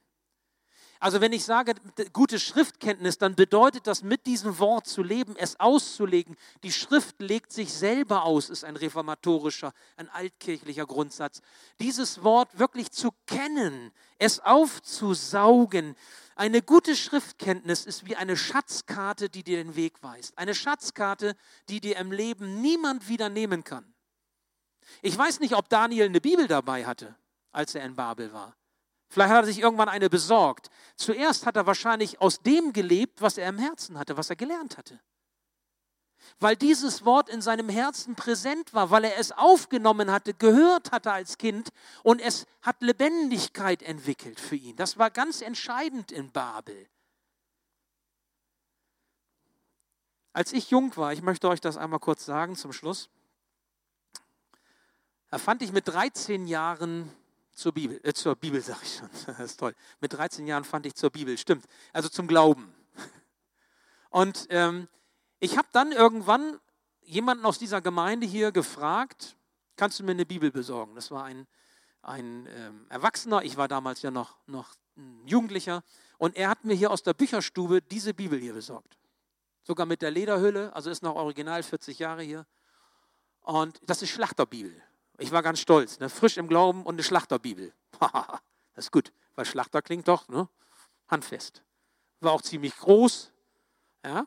Also wenn ich sage gute Schriftkenntnis, dann bedeutet das mit diesem Wort zu leben, es auszulegen. Die Schrift legt sich selber aus, ist ein reformatorischer, ein altkirchlicher Grundsatz. Dieses Wort wirklich zu kennen, es aufzusaugen. Eine gute Schriftkenntnis ist wie eine Schatzkarte, die dir den Weg weist. Eine Schatzkarte, die dir im Leben niemand wieder nehmen kann. Ich weiß nicht, ob Daniel eine Bibel dabei hatte, als er in Babel war. Vielleicht hat er sich irgendwann eine besorgt. Zuerst hat er wahrscheinlich aus dem gelebt, was er im Herzen hatte, was er gelernt hatte. Weil dieses Wort in seinem Herzen präsent war, weil er es aufgenommen hatte, gehört hatte als Kind und es hat Lebendigkeit entwickelt für ihn. Das war ganz entscheidend in Babel. Als ich jung war, ich möchte euch das einmal kurz sagen zum Schluss, da fand ich mit 13 Jahren zur Bibel, äh, zur Bibel sage ich schon, [LAUGHS] das ist toll. Mit 13 Jahren fand ich zur Bibel, stimmt. Also zum Glauben. [LAUGHS] Und ähm, ich habe dann irgendwann jemanden aus dieser Gemeinde hier gefragt, kannst du mir eine Bibel besorgen? Das war ein, ein ähm, Erwachsener, ich war damals ja noch, noch ein Jugendlicher. Und er hat mir hier aus der Bücherstube diese Bibel hier besorgt. Sogar mit der Lederhülle, also ist noch original 40 Jahre hier. Und das ist Schlachterbibel. Ich war ganz stolz, ne? frisch im Glauben und eine Schlachterbibel. [LAUGHS] das ist gut, weil Schlachter klingt doch ne? handfest. War auch ziemlich groß. Ja?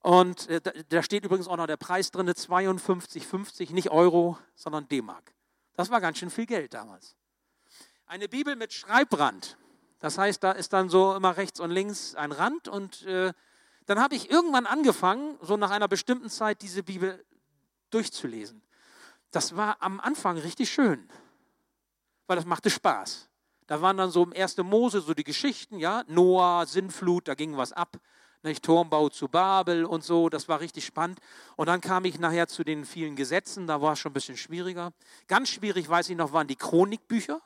Und äh, da steht übrigens auch noch der Preis drin, 52,50, nicht Euro, sondern D-Mark. Das war ganz schön viel Geld damals. Eine Bibel mit Schreibrand. Das heißt, da ist dann so immer rechts und links ein Rand. Und äh, dann habe ich irgendwann angefangen, so nach einer bestimmten Zeit, diese Bibel durchzulesen das war am Anfang richtig schön, weil das machte Spaß. Da waren dann so im 1. Mose so die Geschichten, ja, Noah, Sinnflut, da ging was ab, nicht, Turmbau zu Babel und so, das war richtig spannend. Und dann kam ich nachher zu den vielen Gesetzen, da war es schon ein bisschen schwieriger. Ganz schwierig, weiß ich noch, waren die Chronikbücher,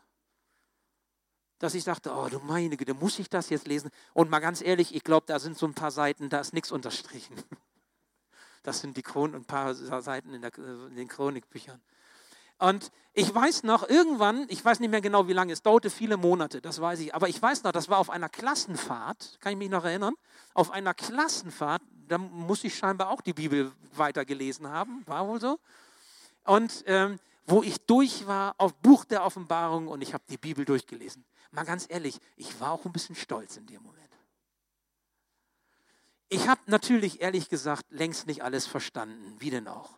dass ich dachte, oh du meine Güte, muss ich das jetzt lesen? Und mal ganz ehrlich, ich glaube, da sind so ein paar Seiten, da ist nichts unterstrichen. [LAUGHS] Das sind die Chron ein paar Seiten in, der, in den Chronikbüchern. Und ich weiß noch, irgendwann, ich weiß nicht mehr genau wie lange, es dauerte viele Monate, das weiß ich, aber ich weiß noch, das war auf einer Klassenfahrt, kann ich mich noch erinnern, auf einer Klassenfahrt, da muss ich scheinbar auch die Bibel weitergelesen haben, war wohl so. Und ähm, wo ich durch war auf Buch der Offenbarung und ich habe die Bibel durchgelesen. Mal ganz ehrlich, ich war auch ein bisschen stolz in dem Moment. Ich habe natürlich ehrlich gesagt längst nicht alles verstanden, wie denn auch.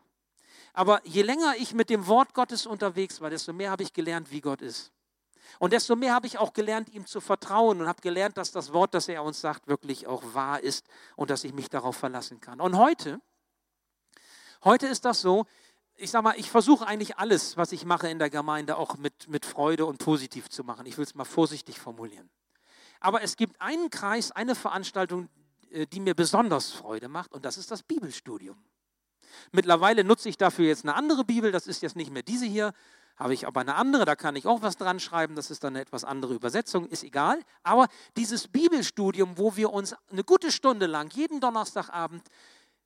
Aber je länger ich mit dem Wort Gottes unterwegs war, desto mehr habe ich gelernt, wie Gott ist. Und desto mehr habe ich auch gelernt, ihm zu vertrauen und habe gelernt, dass das Wort, das er uns sagt, wirklich auch wahr ist und dass ich mich darauf verlassen kann. Und heute, heute ist das so, ich sage mal, ich versuche eigentlich alles, was ich mache in der Gemeinde, auch mit, mit Freude und positiv zu machen. Ich will es mal vorsichtig formulieren. Aber es gibt einen Kreis, eine Veranstaltung, die mir besonders Freude macht und das ist das Bibelstudium. Mittlerweile nutze ich dafür jetzt eine andere Bibel, das ist jetzt nicht mehr diese hier, habe ich aber eine andere, da kann ich auch was dran schreiben, das ist dann eine etwas andere Übersetzung, ist egal. Aber dieses Bibelstudium, wo wir uns eine gute Stunde lang, jeden Donnerstagabend,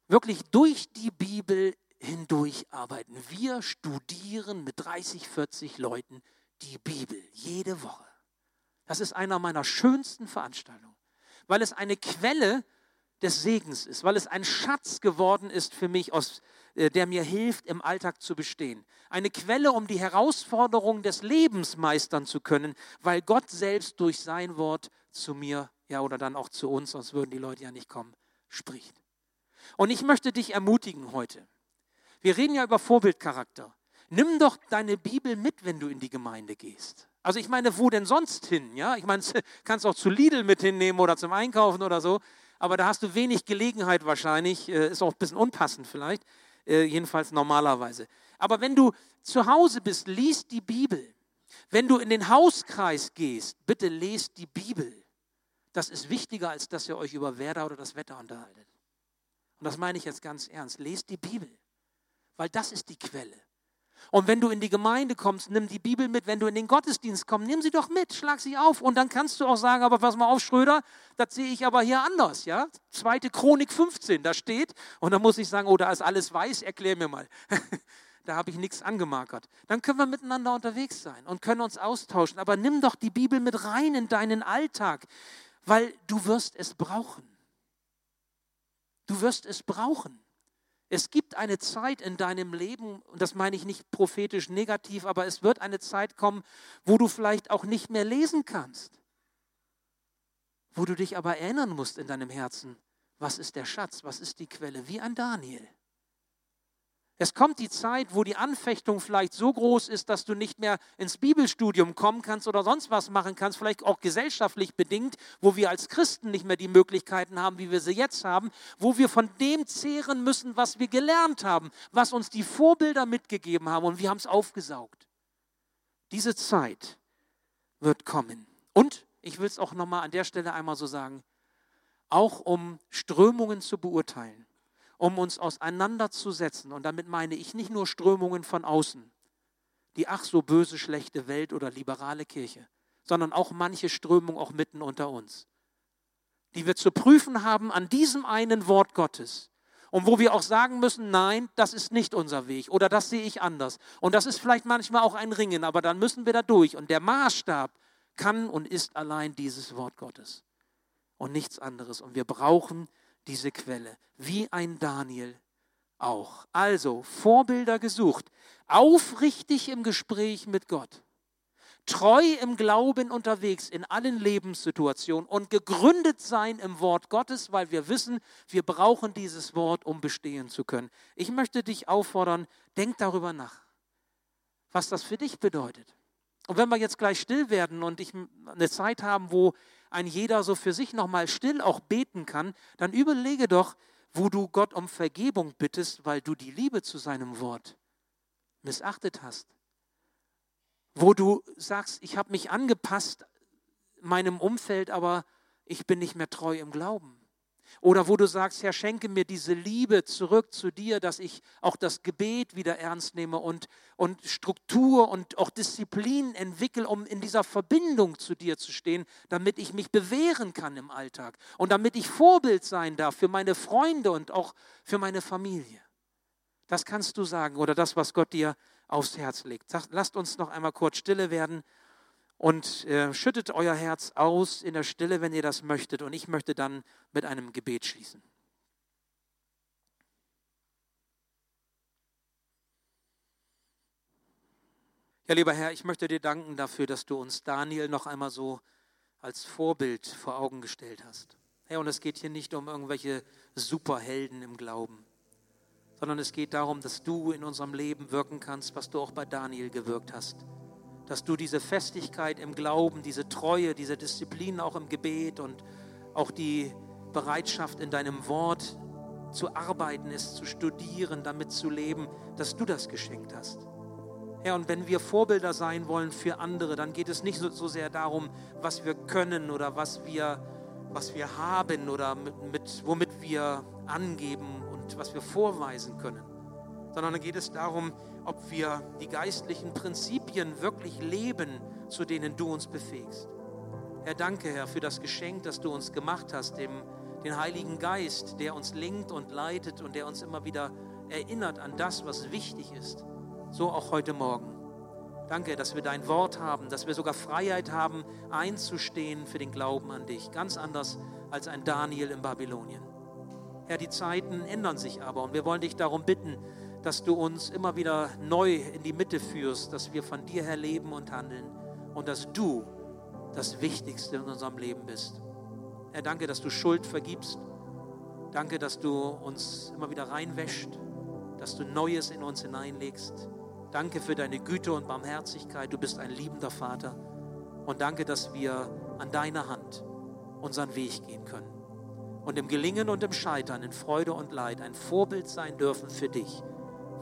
wirklich durch die Bibel hindurch arbeiten. Wir studieren mit 30, 40 Leuten die Bibel jede Woche. Das ist einer meiner schönsten Veranstaltungen, weil es eine Quelle des Segens ist, weil es ein Schatz geworden ist für mich, aus, äh, der mir hilft, im Alltag zu bestehen. Eine Quelle, um die Herausforderungen des Lebens meistern zu können, weil Gott selbst durch sein Wort zu mir, ja, oder dann auch zu uns, sonst würden die Leute ja nicht kommen, spricht. Und ich möchte dich ermutigen heute. Wir reden ja über Vorbildcharakter. Nimm doch deine Bibel mit, wenn du in die Gemeinde gehst. Also ich meine, wo denn sonst hin? Ja, ich meine, [LAUGHS] kannst auch zu Lidl mit hinnehmen oder zum Einkaufen oder so aber da hast du wenig Gelegenheit wahrscheinlich, äh, ist auch ein bisschen unpassend vielleicht, äh, jedenfalls normalerweise. Aber wenn du zu Hause bist, liest die Bibel. Wenn du in den Hauskreis gehst, bitte lest die Bibel. Das ist wichtiger, als dass ihr euch über Werder oder das Wetter unterhaltet. Und das meine ich jetzt ganz ernst. Lest die Bibel, weil das ist die Quelle. Und wenn du in die Gemeinde kommst, nimm die Bibel mit. Wenn du in den Gottesdienst kommst, nimm sie doch mit, schlag sie auf. Und dann kannst du auch sagen, aber pass mal auf, Schröder, das sehe ich aber hier anders. Ja? Zweite Chronik 15, da steht. Und dann muss ich sagen, oh, da ist alles weiß, erklär mir mal. [LAUGHS] da habe ich nichts angemarkert. Dann können wir miteinander unterwegs sein und können uns austauschen. Aber nimm doch die Bibel mit rein in deinen Alltag, weil du wirst es brauchen. Du wirst es brauchen. Es gibt eine Zeit in deinem Leben, und das meine ich nicht prophetisch negativ, aber es wird eine Zeit kommen, wo du vielleicht auch nicht mehr lesen kannst, wo du dich aber erinnern musst in deinem Herzen, was ist der Schatz, was ist die Quelle, wie ein Daniel. Es kommt die Zeit, wo die Anfechtung vielleicht so groß ist, dass du nicht mehr ins Bibelstudium kommen kannst oder sonst was machen kannst, vielleicht auch gesellschaftlich bedingt, wo wir als Christen nicht mehr die Möglichkeiten haben, wie wir sie jetzt haben, wo wir von dem zehren müssen, was wir gelernt haben, was uns die Vorbilder mitgegeben haben und wir haben es aufgesaugt. Diese Zeit wird kommen. Und ich will es auch nochmal an der Stelle einmal so sagen, auch um Strömungen zu beurteilen um uns auseinanderzusetzen. Und damit meine ich nicht nur Strömungen von außen, die ach so böse, schlechte Welt oder liberale Kirche, sondern auch manche Strömungen auch mitten unter uns, die wir zu prüfen haben an diesem einen Wort Gottes. Und wo wir auch sagen müssen, nein, das ist nicht unser Weg oder das sehe ich anders. Und das ist vielleicht manchmal auch ein Ringen, aber dann müssen wir da durch. Und der Maßstab kann und ist allein dieses Wort Gottes und nichts anderes. Und wir brauchen diese Quelle, wie ein Daniel auch. Also Vorbilder gesucht, aufrichtig im Gespräch mit Gott, treu im Glauben unterwegs in allen Lebenssituationen und gegründet sein im Wort Gottes, weil wir wissen, wir brauchen dieses Wort, um bestehen zu können. Ich möchte dich auffordern, denk darüber nach, was das für dich bedeutet. Und wenn wir jetzt gleich still werden und ich eine Zeit haben, wo ein jeder so für sich nochmal still auch beten kann, dann überlege doch, wo du Gott um Vergebung bittest, weil du die Liebe zu seinem Wort missachtet hast. Wo du sagst, ich habe mich angepasst meinem Umfeld, aber ich bin nicht mehr treu im Glauben. Oder wo du sagst, Herr, schenke mir diese Liebe zurück zu dir, dass ich auch das Gebet wieder ernst nehme und, und Struktur und auch Disziplin entwickle, um in dieser Verbindung zu dir zu stehen, damit ich mich bewähren kann im Alltag und damit ich Vorbild sein darf für meine Freunde und auch für meine Familie. Das kannst du sagen oder das, was Gott dir aufs Herz legt. lasst uns noch einmal kurz stille werden und äh, schüttet euer Herz aus in der Stille, wenn ihr das möchtet. Und ich möchte dann mit einem Gebet schließen. Ja, lieber Herr, ich möchte dir danken dafür, dass du uns Daniel noch einmal so als Vorbild vor Augen gestellt hast. Herr, und es geht hier nicht um irgendwelche Superhelden im Glauben, sondern es geht darum, dass du in unserem Leben wirken kannst, was du auch bei Daniel gewirkt hast dass du diese Festigkeit im Glauben, diese Treue, diese Disziplin auch im Gebet und auch die Bereitschaft in deinem Wort zu arbeiten, es zu studieren, damit zu leben, dass du das geschenkt hast. Herr, und wenn wir Vorbilder sein wollen für andere, dann geht es nicht so, so sehr darum, was wir können oder was wir was wir haben oder mit, mit, womit wir angeben und was wir vorweisen können, sondern geht es darum, ob wir die geistlichen Prinzipien wirklich leben, zu denen du uns befähigst. Herr, danke, Herr, für das Geschenk, das du uns gemacht hast, dem, den Heiligen Geist, der uns lenkt und leitet und der uns immer wieder erinnert an das, was wichtig ist. So auch heute Morgen. Danke, dass wir dein Wort haben, dass wir sogar Freiheit haben, einzustehen für den Glauben an dich. Ganz anders als ein Daniel in Babylonien. Herr, die Zeiten ändern sich aber und wir wollen dich darum bitten, dass du uns immer wieder neu in die Mitte führst, dass wir von dir her leben und handeln und dass du das Wichtigste in unserem Leben bist. Herr, danke, dass du Schuld vergibst. Danke, dass du uns immer wieder reinwäscht, dass du Neues in uns hineinlegst. Danke für deine Güte und Barmherzigkeit. Du bist ein liebender Vater. Und danke, dass wir an deiner Hand unseren Weg gehen können. Und im Gelingen und im Scheitern, in Freude und Leid ein Vorbild sein dürfen für dich,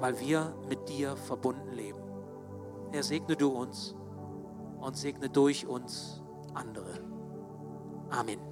weil wir mit dir verbunden leben. Herr, segne du uns und segne durch uns andere. Amen.